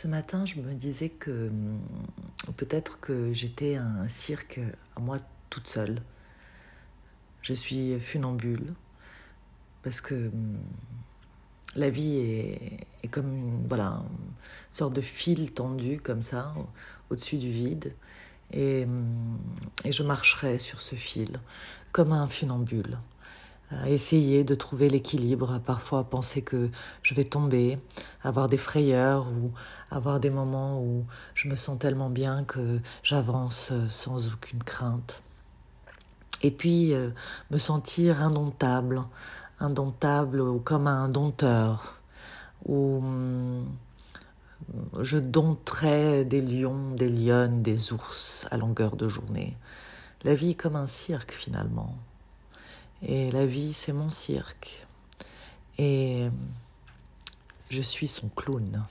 Ce matin, je me disais que hum, peut-être que j'étais un cirque à moi toute seule. Je suis funambule parce que hum, la vie est, comme une, voilà, sorte de fil tendu comme ça au-dessus du vide et, hum, et je marcherai sur ce fil comme un funambule essayer de trouver l'équilibre, parfois penser que je vais tomber, avoir des frayeurs ou avoir des moments où je me sens tellement bien que j'avance sans aucune crainte. Et puis euh, me sentir indomptable, indomptable ou comme un dompteur, où hum, je dompterais des lions, des lionnes, des ours à longueur de journée. La vie est comme un cirque finalement. Et la vie, c'est mon cirque. Et je suis son clown.